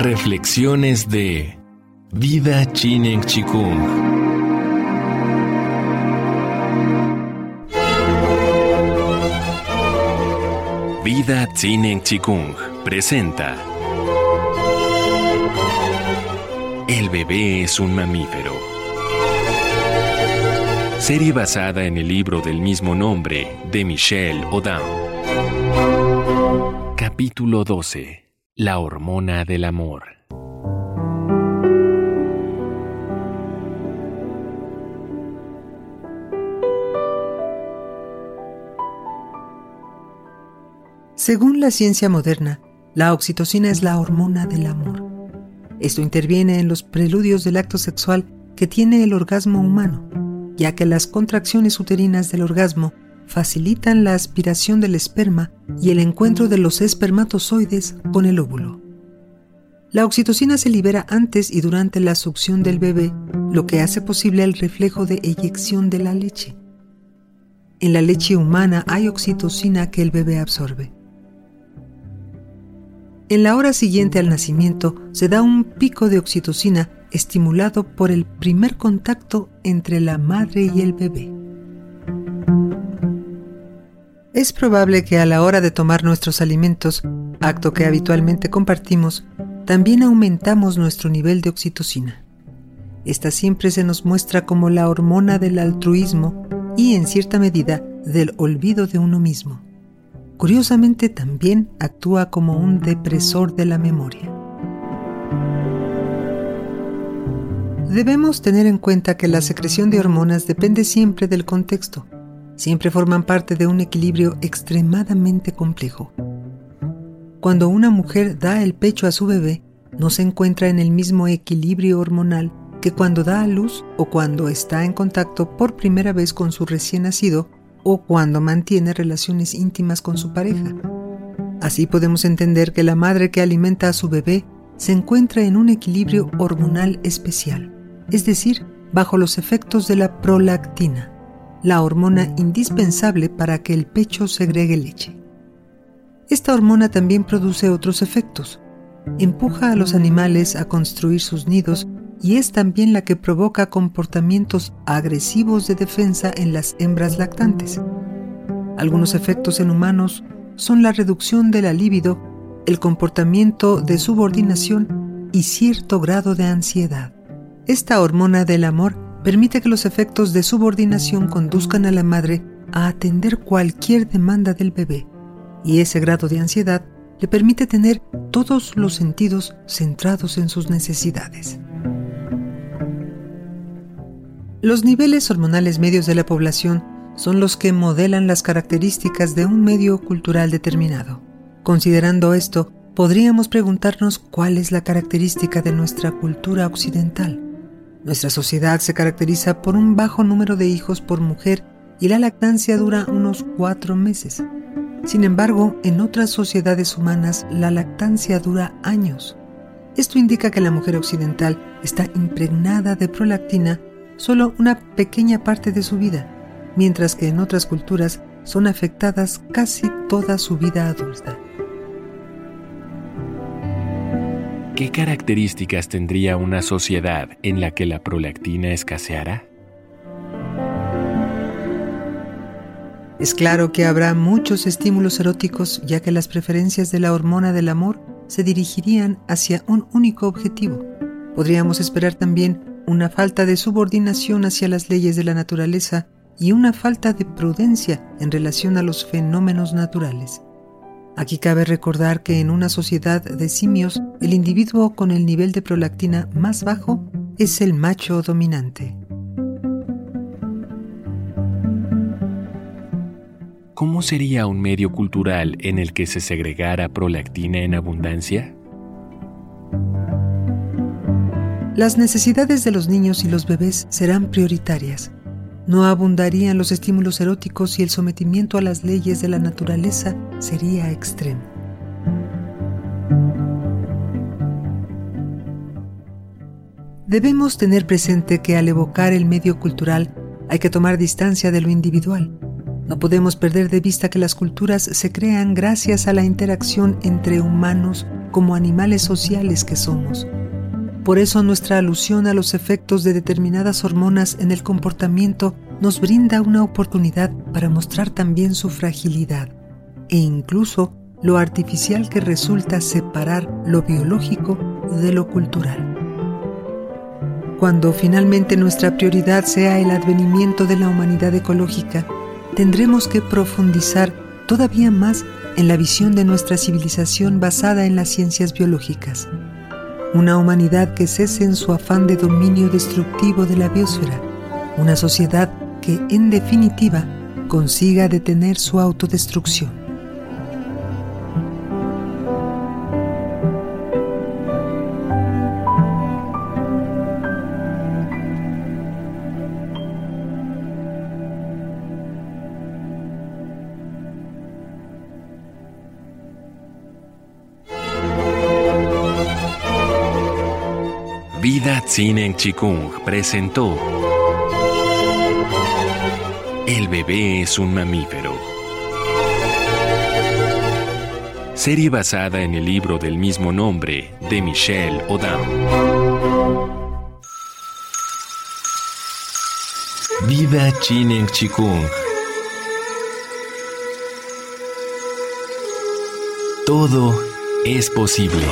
Reflexiones de Vida Chinen Chikung. Vida Chinen Chikung presenta El bebé es un mamífero. Serie basada en el libro del mismo nombre de Michelle Odin. Capítulo 12. La hormona del amor. Según la ciencia moderna, la oxitocina es la hormona del amor. Esto interviene en los preludios del acto sexual que tiene el orgasmo humano, ya que las contracciones uterinas del orgasmo facilitan la aspiración del esperma y el encuentro de los espermatozoides con el óvulo. La oxitocina se libera antes y durante la succión del bebé, lo que hace posible el reflejo de eyección de la leche. En la leche humana hay oxitocina que el bebé absorbe. En la hora siguiente al nacimiento se da un pico de oxitocina estimulado por el primer contacto entre la madre y el bebé. Es probable que a la hora de tomar nuestros alimentos, acto que habitualmente compartimos, también aumentamos nuestro nivel de oxitocina. Esta siempre se nos muestra como la hormona del altruismo y, en cierta medida, del olvido de uno mismo. Curiosamente, también actúa como un depresor de la memoria. Debemos tener en cuenta que la secreción de hormonas depende siempre del contexto siempre forman parte de un equilibrio extremadamente complejo. Cuando una mujer da el pecho a su bebé, no se encuentra en el mismo equilibrio hormonal que cuando da a luz o cuando está en contacto por primera vez con su recién nacido o cuando mantiene relaciones íntimas con su pareja. Así podemos entender que la madre que alimenta a su bebé se encuentra en un equilibrio hormonal especial, es decir, bajo los efectos de la prolactina la hormona indispensable para que el pecho segregue leche. Esta hormona también produce otros efectos. Empuja a los animales a construir sus nidos y es también la que provoca comportamientos agresivos de defensa en las hembras lactantes. Algunos efectos en humanos son la reducción de la libido, el comportamiento de subordinación y cierto grado de ansiedad. Esta hormona del amor permite que los efectos de subordinación conduzcan a la madre a atender cualquier demanda del bebé, y ese grado de ansiedad le permite tener todos los sentidos centrados en sus necesidades. Los niveles hormonales medios de la población son los que modelan las características de un medio cultural determinado. Considerando esto, podríamos preguntarnos cuál es la característica de nuestra cultura occidental. Nuestra sociedad se caracteriza por un bajo número de hijos por mujer y la lactancia dura unos cuatro meses. Sin embargo, en otras sociedades humanas la lactancia dura años. Esto indica que la mujer occidental está impregnada de prolactina solo una pequeña parte de su vida, mientras que en otras culturas son afectadas casi toda su vida adulta. ¿Qué características tendría una sociedad en la que la prolactina escaseara? Es claro que habrá muchos estímulos eróticos ya que las preferencias de la hormona del amor se dirigirían hacia un único objetivo. Podríamos esperar también una falta de subordinación hacia las leyes de la naturaleza y una falta de prudencia en relación a los fenómenos naturales. Aquí cabe recordar que en una sociedad de simios, el individuo con el nivel de prolactina más bajo es el macho dominante. ¿Cómo sería un medio cultural en el que se segregara prolactina en abundancia? Las necesidades de los niños y los bebés serán prioritarias no abundarían los estímulos eróticos y el sometimiento a las leyes de la naturaleza sería extremo. Debemos tener presente que al evocar el medio cultural hay que tomar distancia de lo individual. No podemos perder de vista que las culturas se crean gracias a la interacción entre humanos como animales sociales que somos. Por eso nuestra alusión a los efectos de determinadas hormonas en el comportamiento nos brinda una oportunidad para mostrar también su fragilidad e incluso lo artificial que resulta separar lo biológico de lo cultural. Cuando finalmente nuestra prioridad sea el advenimiento de la humanidad ecológica, tendremos que profundizar todavía más en la visión de nuestra civilización basada en las ciencias biológicas. Una humanidad que cese en su afán de dominio destructivo de la biosfera. Una sociedad que, en definitiva, consiga detener su autodestrucción. Vida Tsinen Chikung presentó El bebé es un mamífero. Serie basada en el libro del mismo nombre de Michelle Odam. Vida Chinen Chikung. Todo es posible.